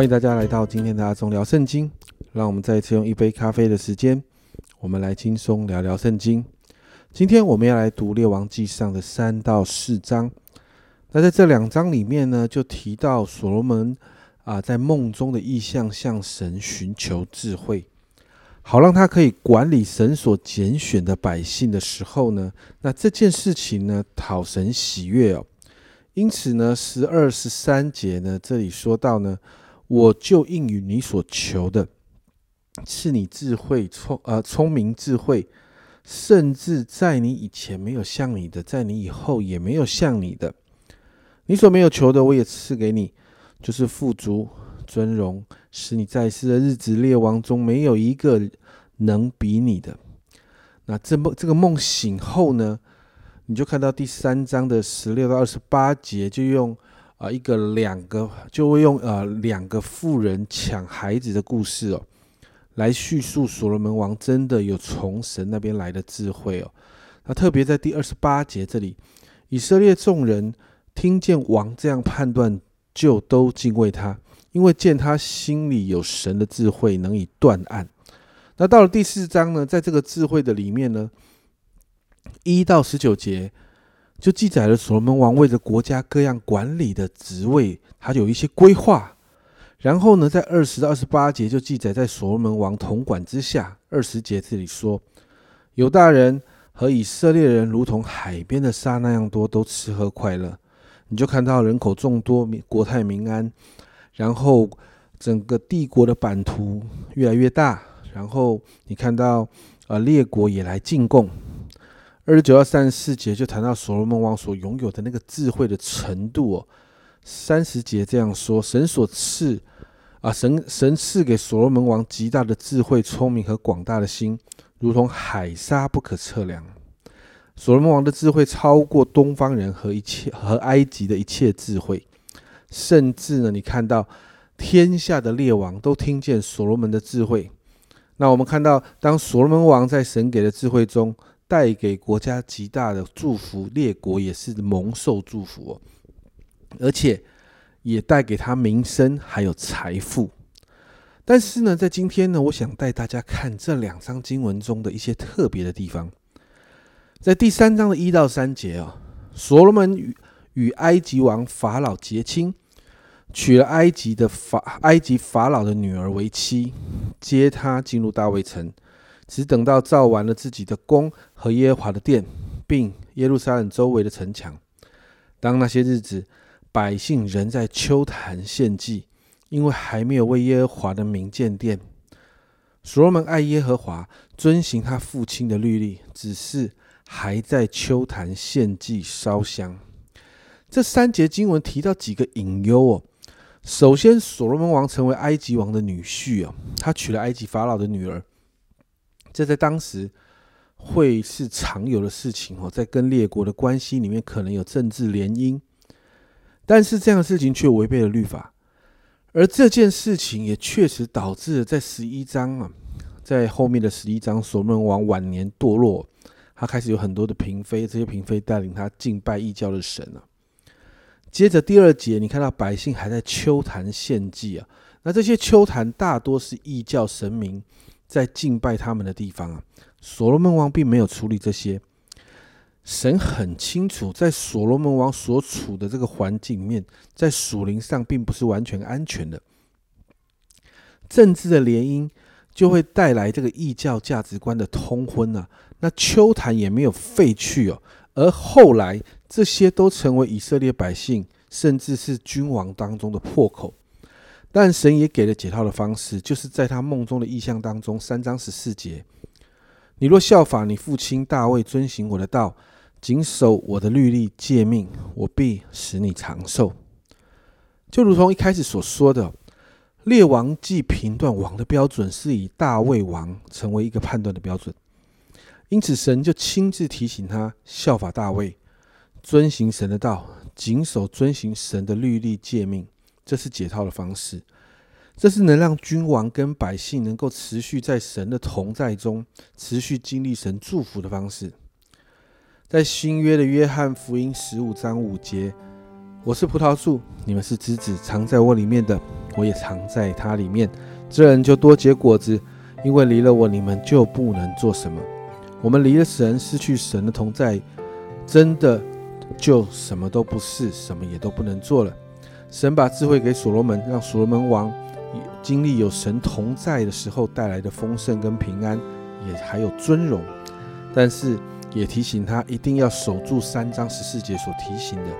欢迎大家来到今天的阿忠聊圣经。让我们再一次用一杯咖啡的时间，我们来轻松聊聊圣经。今天我们要来读列王记上的三到四章。那在这两章里面呢，就提到所罗门啊，在梦中的意象向神寻求智慧，好让他可以管理神所拣选的百姓的时候呢，那这件事情呢，讨神喜悦哦。因此呢，十二十三节呢，这里说到呢，我就应允你所求的。赐你智慧聪呃聪明智慧，甚至在你以前没有像你的，在你以后也没有像你的。你所没有求的，我也赐给你，就是富足尊荣，使你在世的日子，列王中没有一个能比你的。那这梦这个梦醒后呢，你就看到第三章的十六到二十八节，就用啊一个两个，就会用呃两个妇人抢孩子的故事哦。来叙述所罗门王真的有从神那边来的智慧哦。那特别在第二十八节这里，以色列众人听见王这样判断，就都敬畏他，因为见他心里有神的智慧，能以断案。那到了第四章呢，在这个智慧的里面呢，一到十九节就记载了所罗门王为着国家各样管理的职位，他有一些规划。然后呢，在二十到二十八节就记载在所罗门王统管之下。二十节这里说，犹大人和以色列人如同海边的沙那样多，都吃喝快乐。你就看到人口众多，国泰民安。然后整个帝国的版图越来越大。然后你看到呃，列国也来进贡。二十九到三十四节就谈到所罗门王所拥有的那个智慧的程度哦。三十节这样说：神所赐。啊，神神赐给所罗门王极大的智慧、聪明和广大的心，如同海沙不可测量。所罗门王的智慧超过东方人和一切和埃及的一切智慧，甚至呢，你看到天下的列王都听见所罗门的智慧。那我们看到，当所罗门王在神给的智慧中带给国家极大的祝福，列国也是蒙受祝福哦，而且。也带给他名声，还有财富。但是呢，在今天呢，我想带大家看这两章经文中的一些特别的地方。在第三章的一到三节哦，所罗门与与埃及王法老结亲，娶了埃及的法埃及法老的女儿为妻，接他进入大卫城，只等到造完了自己的宫和耶和华的殿，并耶路撒冷周围的城墙。当那些日子。百姓仍在秋坛献祭，因为还没有为耶和华的名建殿。所罗门爱耶和华，遵行他父亲的律例，只是还在秋坛献祭烧香。这三节经文提到几个隐忧哦。首先，所罗门王成为埃及王的女婿哦，他娶了埃及法老的女儿，这在当时会是常有的事情哦，在跟列国的关系里面，可能有政治联姻。但是这样的事情却违背了律法，而这件事情也确实导致了在十一章啊，在后面的十一章，所罗门王晚年堕落，他开始有很多的嫔妃，这些嫔妃带领他敬拜异教的神啊。接着第二节，你看到百姓还在秋坛献祭啊，那这些秋坛大多是异教神明在敬拜他们的地方啊，所罗门王并没有处理这些。神很清楚，在所罗门王所处的这个环境里面，在属灵上并不是完全安全的。政治的联姻就会带来这个异教价值观的通婚啊。那秋坛也没有废去哦，而后来这些都成为以色列百姓甚至是君王当中的破口。但神也给了解套的方式，就是在他梦中的意象当中，三章十四节：你若效法你父亲大卫，遵行我的道。谨守我的律例诫命，我必使你长寿。就如同一开始所说的，列王既评断王的标准是以大卫王成为一个判断的标准，因此神就亲自提醒他效法大卫，遵行神的道，谨守遵行神的律例诫命，这是解套的方式，这是能让君王跟百姓能够持续在神的同在中，持续经历神祝福的方式。在新约的约翰福音十五章五节，我是葡萄树，你们是枝子，藏在我里面的，我也藏在它里面。这人就多结果子，因为离了我，你们就不能做什么。我们离了神，失去神的同在，真的就什么都不是，什么也都不能做了。神把智慧给所罗门，让所罗门王经历有神同在的时候带来的丰盛跟平安，也还有尊荣。但是也提醒他一定要守住三章十四节所提醒的，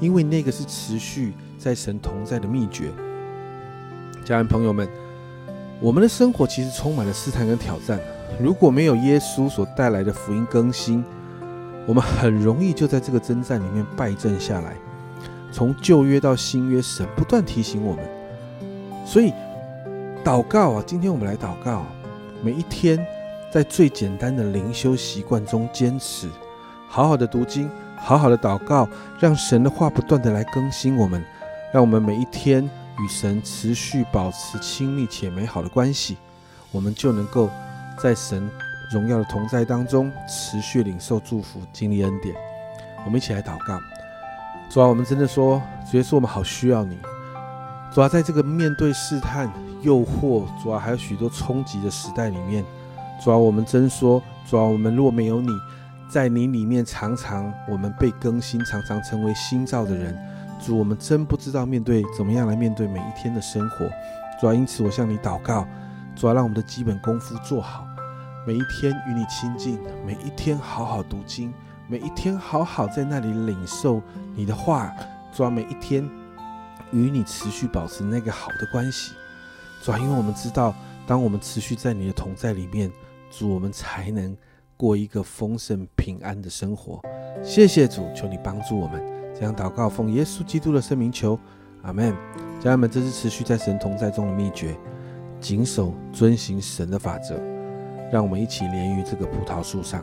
因为那个是持续在神同在的秘诀。家人朋友们。我们的生活其实充满了试探跟挑战。如果没有耶稣所带来的福音更新，我们很容易就在这个征战里面败阵下来。从旧约到新约，神不断提醒我们。所以，祷告啊，今天我们来祷告，每一天在最简单的灵修习惯中坚持，好好的读经，好好的祷告，让神的话不断的来更新我们，让我们每一天。与神持续保持亲密且美好的关系，我们就能够在神荣耀的同在当中持续领受祝福、经历恩典。我们一起来祷告：主啊，我们真的说，主耶稣，我们好需要你。主啊，在这个面对试探、诱惑，主啊，还有许多冲击的时代里面，主啊，我们真说，主啊，我们若没有你，在你里面常常我们被更新，常常成为新造的人。主，我们真不知道面对怎么样来面对每一天的生活。主啊，因此我向你祷告，主啊，让我们的基本功夫做好，每一天与你亲近，每一天好好读经，每一天好好在那里领受你的话。主啊，每一天与你持续保持那个好的关系。主啊，因为我们知道，当我们持续在你的同在里面，主，我们才能过一个丰盛平安的生活。谢谢主，求你帮助我们。这样祷告，奉耶稣基督的圣名求，阿门。家人们，这是持续在神同在中的秘诀，谨守遵行神的法则，让我们一起连于这个葡萄树上。